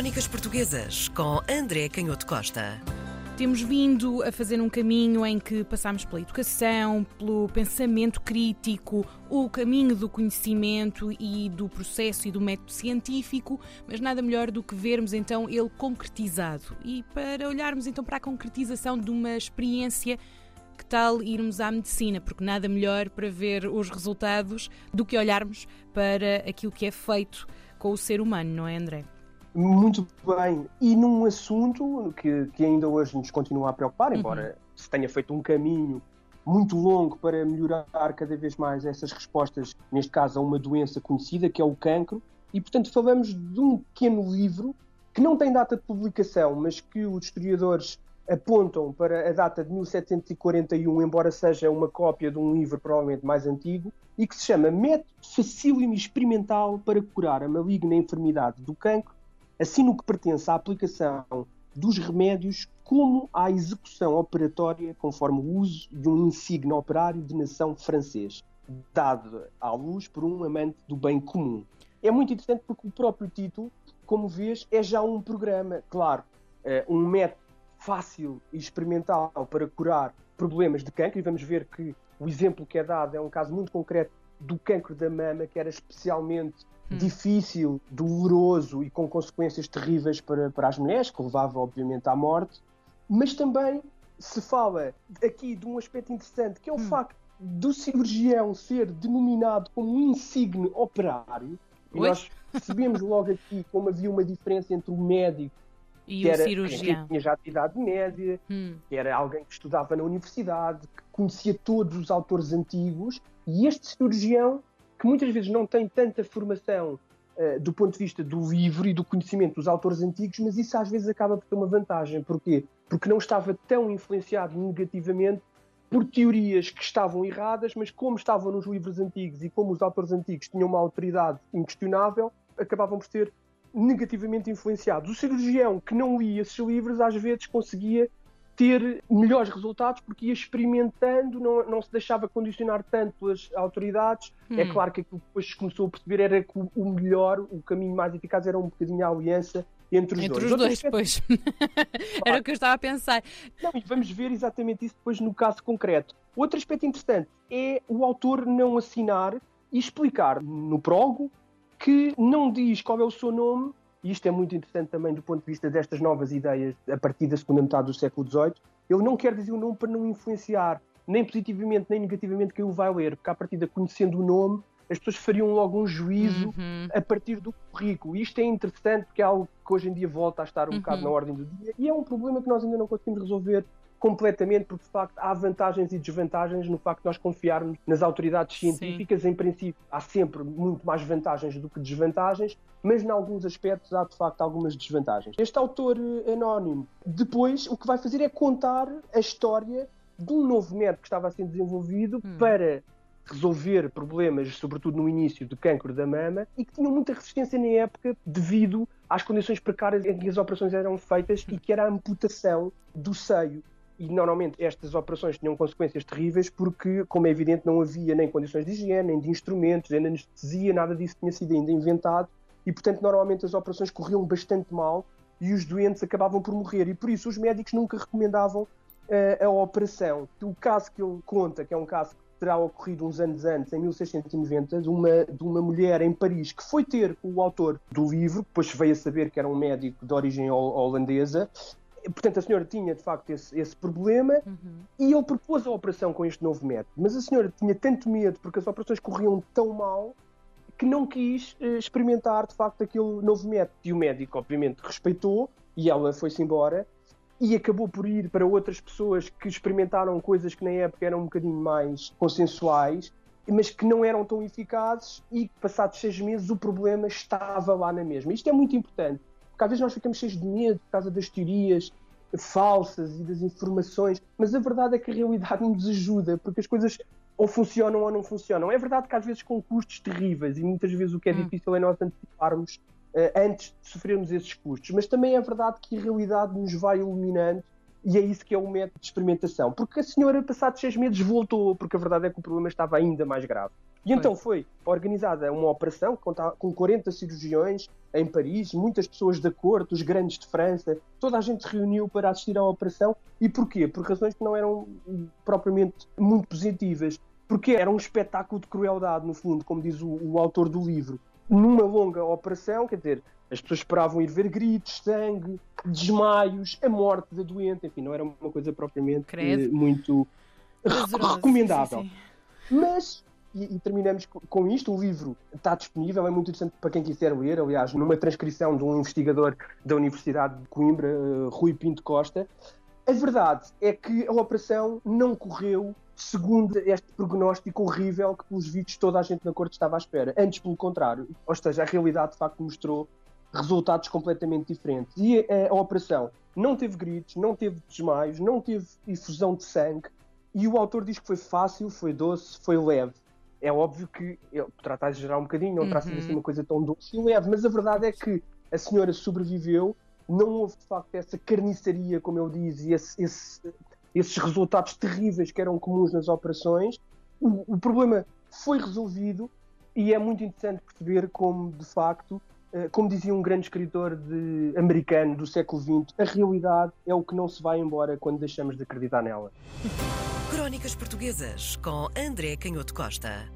Crónicas Portuguesas com André Canhoto Costa. Temos vindo a fazer um caminho em que passamos pela educação, pelo pensamento crítico, o caminho do conhecimento e do processo e do método científico, mas nada melhor do que vermos então ele concretizado. E para olharmos então para a concretização de uma experiência que tal irmos à medicina? Porque nada melhor para ver os resultados do que olharmos para aquilo que é feito com o ser humano, não é, André? Muito bem. E num assunto que, que ainda hoje nos continua a preocupar, embora uhum. se tenha feito um caminho muito longo para melhorar cada vez mais essas respostas, neste caso a uma doença conhecida, que é o cancro, e portanto falamos de um pequeno livro que não tem data de publicação, mas que os historiadores apontam para a data de 1741, embora seja uma cópia de um livro provavelmente mais antigo, e que se chama Método Facílimo Experimental para Curar a Maligna Enfermidade do Cancro assim no que pertence à aplicação dos remédios como à execução operatória conforme o uso de um insigne operário de nação francês, dado à luz por um amante do bem comum. É muito interessante porque o próprio título, como vês, é já um programa, claro, é um método fácil e experimental para curar problemas de cancro, e vamos ver que o exemplo que é dado é um caso muito concreto do cancro da mama, que era especialmente hum. difícil, doloroso e com consequências terríveis para, para as mulheres, que levava obviamente à morte, mas também se fala aqui de um aspecto interessante, que é o hum. facto do cirurgião ser denominado como um insigne operário, e Oi? nós percebemos logo aqui como havia uma diferença entre o médico e que o era, cirurgião. Que tinha já idade média, hum. que era alguém que estudava na universidade, que conhecia todos os autores antigos, e este cirurgião que muitas vezes não tem tanta formação uh, do ponto de vista do livro e do conhecimento dos autores antigos, mas isso às vezes acaba por ter uma vantagem. Porquê? Porque não estava tão influenciado negativamente por teorias que estavam erradas, mas como estavam nos livros antigos e como os autores antigos tinham uma autoridade inquestionável, acabavam por ser negativamente influenciados. O cirurgião que não lia esses livros às vezes conseguia ter melhores resultados porque ia experimentando, não, não se deixava condicionar tanto pelas autoridades. É hum. É claro que aquilo que depois se começou a perceber era que o melhor, o caminho mais eficaz era um bocadinho a aliança entre os entre dois. Entre os dois, pois. era o que eu estava a pensar. Não, e vamos ver exatamente isso depois no caso concreto. Outro aspecto interessante é o autor não assinar e explicar no prólogo que não diz qual é o seu nome e isto é muito interessante também do ponto de vista destas novas ideias a partir da segunda metade do século XVIII, ele não quer dizer o nome para não influenciar nem positivamente nem negativamente quem o vai ler, porque a partir de conhecendo o nome, as pessoas fariam logo um juízo uhum. a partir do currículo. E isto é interessante porque é algo que hoje em dia volta a estar um uhum. bocado na ordem do dia e é um problema que nós ainda não conseguimos resolver completamente, porque de facto há vantagens e desvantagens no facto de nós confiarmos nas autoridades científicas. Sim. Em princípio, há sempre muito mais vantagens do que desvantagens, mas em alguns aspectos há de facto algumas desvantagens. Este autor eh, anónimo, depois, o que vai fazer é contar a história de um novo método que estava a ser desenvolvido hum. para resolver problemas, sobretudo no início do cancro da mama, e que tinham muita resistência na época devido às condições precárias em que as operações eram feitas e que era a amputação do seio e normalmente estas operações tinham consequências terríveis porque, como é evidente, não havia nem condições de higiene, nem de instrumentos, nem de anestesia, nada disso tinha sido ainda inventado e, portanto, normalmente as operações corriam bastante mal e os doentes acabavam por morrer e por isso os médicos nunca recomendavam uh, a operação. O caso que ele conta, que é um caso que terá ocorrido uns anos antes, em 1690, de uma, de uma mulher em Paris que foi ter com o autor do livro, depois veio a saber que era um médico de origem holandesa, Portanto, a senhora tinha de facto esse, esse problema uhum. e ele propôs a operação com este novo método. Mas a senhora tinha tanto medo porque as operações corriam tão mal que não quis uh, experimentar de facto aquele novo método. E o médico, obviamente, respeitou e ela foi-se embora e acabou por ir para outras pessoas que experimentaram coisas que na época eram um bocadinho mais consensuais, mas que não eram tão eficazes e passados seis meses o problema estava lá na mesma. Isto é muito importante porque às vezes nós ficamos cheios de medo por causa das teorias falsas e das informações, mas a verdade é que a realidade nos ajuda, porque as coisas ou funcionam ou não funcionam. É verdade que às vezes com custos terríveis e muitas vezes o que é hum. difícil é nós anteciparmos uh, antes de sofrermos esses custos, mas também é verdade que a realidade nos vai iluminando e é isso que é o método de experimentação. Porque a senhora, passados seis meses, voltou, porque a verdade é que o problema estava ainda mais grave. E então foi organizada uma operação com 40 cirurgiões em Paris, muitas pessoas da corte, os grandes de França, toda a gente se reuniu para assistir à operação. E porquê? Por razões que não eram propriamente muito positivas. Porque era um espetáculo de crueldade, no fundo, como diz o, o autor do livro. Numa longa operação, quer dizer, as pessoas esperavam ir ver gritos, sangue, desmaios, a morte da doente, enfim, não era uma coisa propriamente Credo. muito Prazeroso, recomendável. sim, sim. Mas, e, e terminamos co- com isto, o livro está disponível, é muito interessante para quem quiser ler, aliás, numa transcrição de um investigador da Universidade de Coimbra, eh, Rui Pinto Costa. A verdade é que a operação não correu segundo este prognóstico horrível que, pelos vistos, toda a gente na corte estava à espera. Antes, pelo contrário. Ou seja, a realidade, de facto, mostrou resultados completamente diferentes. E a, a operação não teve gritos, não teve desmaios, não teve efusão de sangue, e o autor diz que foi fácil, foi doce, foi leve. É óbvio que ele estar a exagerar um bocadinho, não terá sido assim uma coisa tão doce e leve, mas a verdade é que a senhora sobreviveu, não houve de facto essa carniçaria, como ele diz, e esse- esse- esses resultados terríveis que eram comuns nas operações. O, o problema foi resolvido e é muito interessante perceber como, de facto, como dizia um grande escritor de- americano do século XX, a realidade é o que não se vai embora quando deixamos de acreditar nela. Crónicas Portuguesas com André Canhoto Costa.